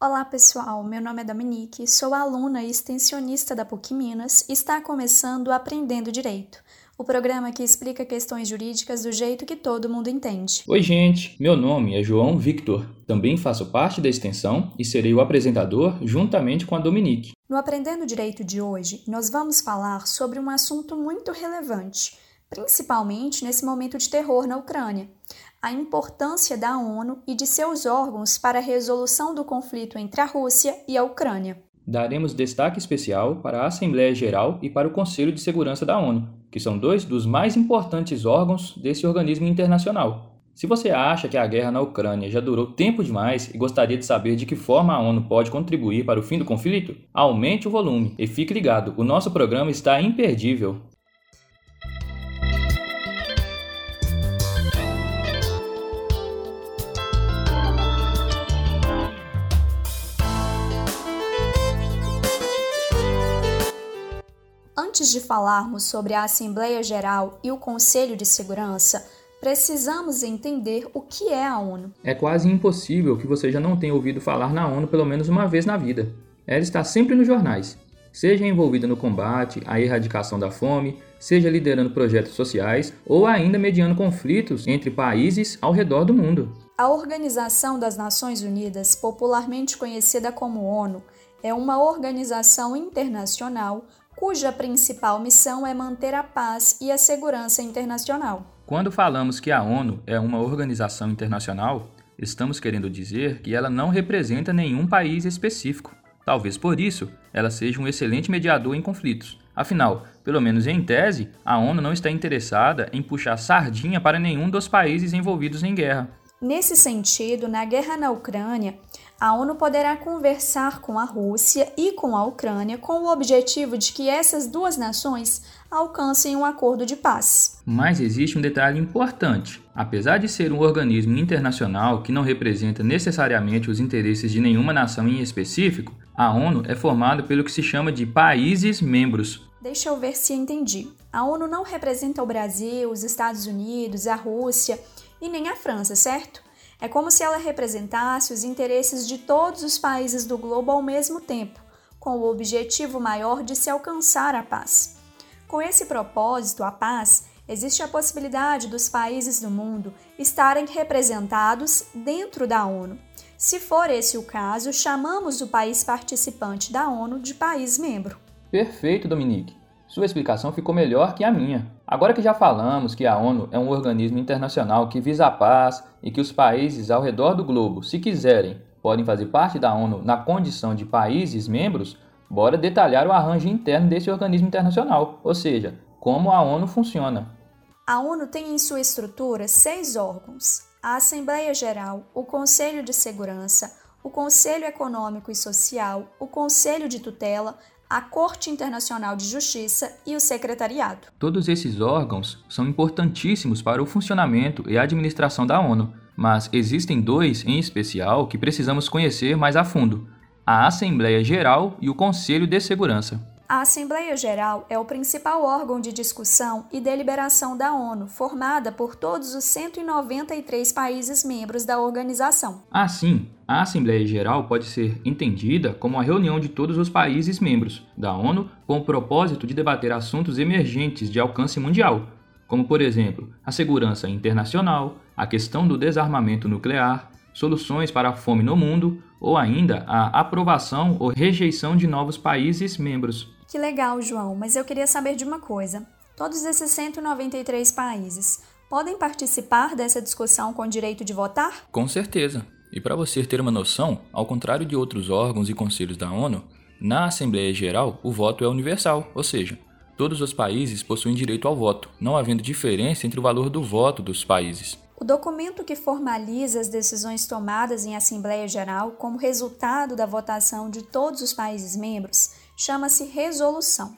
Olá pessoal, meu nome é Dominique, sou aluna e extensionista da PUC Minas e está começando Aprendendo Direito, o programa que explica questões jurídicas do jeito que todo mundo entende. Oi gente, meu nome é João Victor, também faço parte da extensão e serei o apresentador juntamente com a Dominique. No Aprendendo Direito de hoje, nós vamos falar sobre um assunto muito relevante, principalmente nesse momento de terror na Ucrânia a importância da ONU e de seus órgãos para a resolução do conflito entre a Rússia e a Ucrânia. Daremos destaque especial para a Assembleia Geral e para o Conselho de Segurança da ONU, que são dois dos mais importantes órgãos desse organismo internacional. Se você acha que a guerra na Ucrânia já durou tempo demais e gostaria de saber de que forma a ONU pode contribuir para o fim do conflito, aumente o volume e fique ligado, o nosso programa está imperdível. Antes de falarmos sobre a Assembleia Geral e o Conselho de Segurança, precisamos entender o que é a ONU. É quase impossível que você já não tenha ouvido falar na ONU pelo menos uma vez na vida. Ela está sempre nos jornais, seja envolvida no combate à erradicação da fome, seja liderando projetos sociais ou ainda mediando conflitos entre países ao redor do mundo. A Organização das Nações Unidas, popularmente conhecida como ONU, é uma organização internacional cuja principal missão é manter a paz e a segurança internacional. Quando falamos que a ONU é uma organização internacional, estamos querendo dizer que ela não representa nenhum país específico. Talvez por isso ela seja um excelente mediador em conflitos. Afinal, pelo menos em tese, a ONU não está interessada em puxar sardinha para nenhum dos países envolvidos em guerra. Nesse sentido, na guerra na Ucrânia, a ONU poderá conversar com a Rússia e com a Ucrânia com o objetivo de que essas duas nações alcancem um acordo de paz. Mas existe um detalhe importante. Apesar de ser um organismo internacional que não representa necessariamente os interesses de nenhuma nação em específico, a ONU é formada pelo que se chama de países membros. Deixa eu ver se entendi. A ONU não representa o Brasil, os Estados Unidos, a Rússia e nem a França, certo? É como se ela representasse os interesses de todos os países do globo ao mesmo tempo, com o objetivo maior de se alcançar a paz. Com esse propósito, a paz, existe a possibilidade dos países do mundo estarem representados dentro da ONU. Se for esse o caso, chamamos o país participante da ONU de país membro. Perfeito, Dominique. Sua explicação ficou melhor que a minha. Agora que já falamos que a ONU é um organismo internacional que visa a paz e que os países ao redor do globo, se quiserem, podem fazer parte da ONU na condição de países membros, bora detalhar o arranjo interno desse organismo internacional, ou seja, como a ONU funciona. A ONU tem em sua estrutura seis órgãos: a Assembleia Geral, o Conselho de Segurança, o Conselho Econômico e Social, o Conselho de Tutela, a Corte Internacional de Justiça e o Secretariado. Todos esses órgãos são importantíssimos para o funcionamento e administração da ONU, mas existem dois em especial que precisamos conhecer mais a fundo: a Assembleia Geral e o Conselho de Segurança. A Assembleia Geral é o principal órgão de discussão e deliberação da ONU, formada por todos os 193 países membros da organização. Assim, a Assembleia Geral pode ser entendida como a reunião de todos os países membros da ONU com o propósito de debater assuntos emergentes de alcance mundial, como, por exemplo, a segurança internacional, a questão do desarmamento nuclear, soluções para a fome no mundo ou ainda a aprovação ou rejeição de novos países membros. Que legal, João, mas eu queria saber de uma coisa. Todos esses 193 países podem participar dessa discussão com direito de votar? Com certeza. E para você ter uma noção, ao contrário de outros órgãos e conselhos da ONU, na Assembleia Geral o voto é universal, ou seja, todos os países possuem direito ao voto, não havendo diferença entre o valor do voto dos países. O documento que formaliza as decisões tomadas em Assembleia Geral como resultado da votação de todos os países membros chama-se resolução.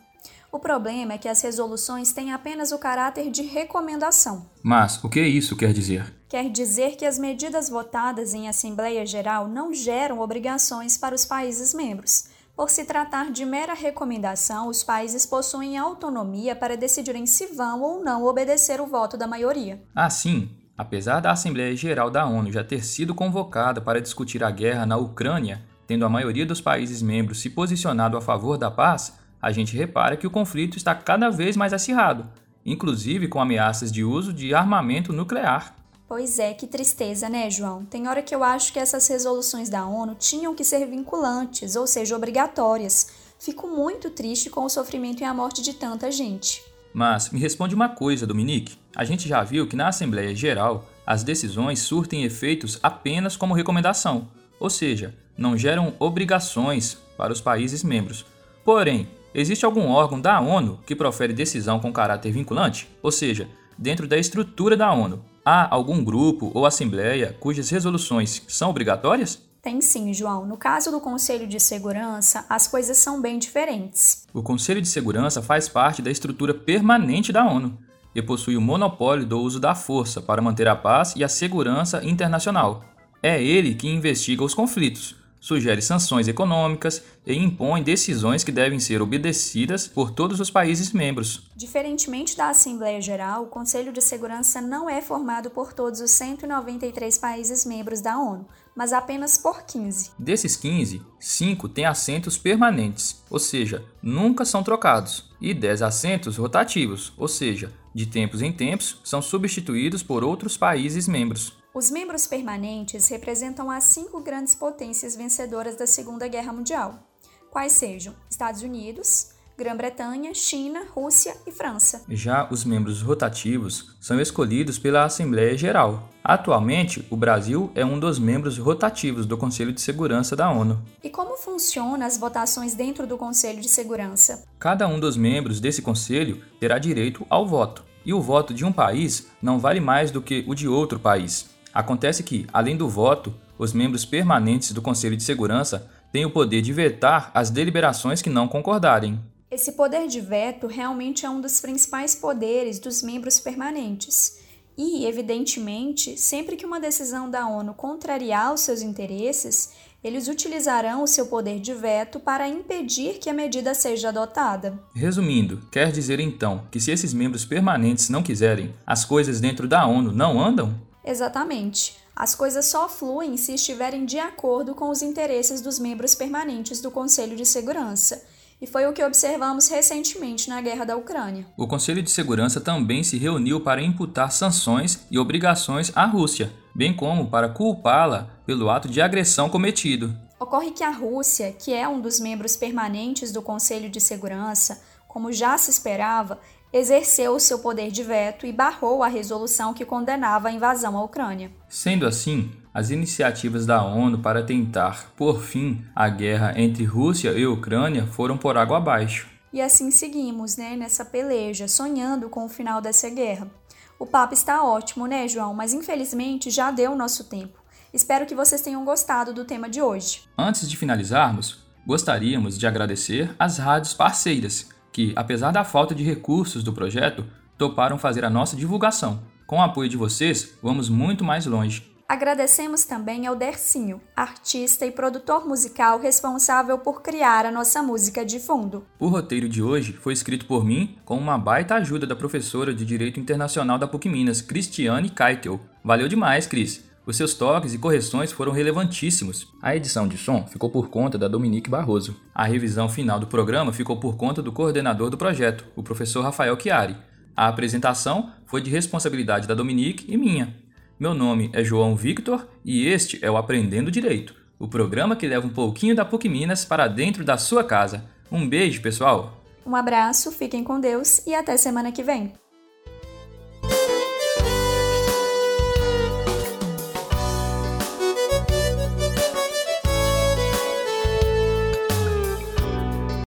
O problema é que as resoluções têm apenas o caráter de recomendação. Mas o que isso quer dizer? Quer dizer que as medidas votadas em Assembleia Geral não geram obrigações para os países membros. Por se tratar de mera recomendação, os países possuem autonomia para decidirem se vão ou não obedecer o voto da maioria. Assim, apesar da Assembleia Geral da ONU já ter sido convocada para discutir a guerra na Ucrânia, tendo a maioria dos países membros se posicionado a favor da paz, a gente repara que o conflito está cada vez mais acirrado, inclusive com ameaças de uso de armamento nuclear. Pois é, que tristeza, né, João? Tem hora que eu acho que essas resoluções da ONU tinham que ser vinculantes, ou seja, obrigatórias. Fico muito triste com o sofrimento e a morte de tanta gente. Mas me responde uma coisa, Dominique. A gente já viu que na Assembleia Geral as decisões surtem efeitos apenas como recomendação ou seja, não geram obrigações para os países membros. Porém, existe algum órgão da ONU que profere decisão com caráter vinculante? Ou seja, dentro da estrutura da ONU, há algum grupo ou assembleia cujas resoluções são obrigatórias? Tem sim, João. No caso do Conselho de Segurança, as coisas são bem diferentes. O Conselho de Segurança faz parte da estrutura permanente da ONU e possui o monopólio do uso da força para manter a paz e a segurança internacional. É ele que investiga os conflitos, sugere sanções econômicas e impõe decisões que devem ser obedecidas por todos os países membros. Diferentemente da Assembleia Geral, o Conselho de Segurança não é formado por todos os 193 países membros da ONU, mas apenas por 15. Desses 15, 5 têm assentos permanentes, ou seja, nunca são trocados, e 10 assentos rotativos, ou seja, de tempos em tempos são substituídos por outros países membros. Os membros permanentes representam as cinco grandes potências vencedoras da Segunda Guerra Mundial, quais sejam Estados Unidos, Grã-Bretanha, China, Rússia e França. Já os membros rotativos são escolhidos pela Assembleia Geral. Atualmente, o Brasil é um dos membros rotativos do Conselho de Segurança da ONU. E como funcionam as votações dentro do Conselho de Segurança? Cada um dos membros desse conselho terá direito ao voto. E o voto de um país não vale mais do que o de outro país. Acontece que, além do voto, os membros permanentes do Conselho de Segurança têm o poder de vetar as deliberações que não concordarem. Esse poder de veto realmente é um dos principais poderes dos membros permanentes. E, evidentemente, sempre que uma decisão da ONU contrariar os seus interesses, eles utilizarão o seu poder de veto para impedir que a medida seja adotada. Resumindo, quer dizer então que se esses membros permanentes não quiserem, as coisas dentro da ONU não andam? Exatamente. As coisas só fluem se estiverem de acordo com os interesses dos membros permanentes do Conselho de Segurança. E foi o que observamos recentemente na guerra da Ucrânia. O Conselho de Segurança também se reuniu para imputar sanções e obrigações à Rússia, bem como para culpá-la pelo ato de agressão cometido. Ocorre que a Rússia, que é um dos membros permanentes do Conselho de Segurança, como já se esperava, exerceu o seu poder de veto e barrou a resolução que condenava a invasão à Ucrânia. Sendo assim, as iniciativas da ONU para tentar por fim a guerra entre Rússia e Ucrânia foram por água abaixo. E assim seguimos, né, nessa peleja, sonhando com o final dessa guerra. O papo está ótimo, né, João? Mas infelizmente já deu o nosso tempo. Espero que vocês tenham gostado do tema de hoje. Antes de finalizarmos, gostaríamos de agradecer às rádios parceiras que, apesar da falta de recursos do projeto, toparam fazer a nossa divulgação. Com o apoio de vocês, vamos muito mais longe. Agradecemos também ao Dercinho, artista e produtor musical responsável por criar a nossa música de fundo. O roteiro de hoje foi escrito por mim com uma baita ajuda da professora de Direito Internacional da PUC Minas, Cristiane Keitel. Valeu demais, Cris! Os seus toques e correções foram relevantíssimos. A edição de som ficou por conta da Dominique Barroso. A revisão final do programa ficou por conta do coordenador do projeto, o professor Rafael Chiari. A apresentação foi de responsabilidade da Dominique e minha. Meu nome é João Victor e este é o Aprendendo Direito, o programa que leva um pouquinho da PUC Minas para dentro da sua casa. Um beijo, pessoal! Um abraço, fiquem com Deus e até semana que vem!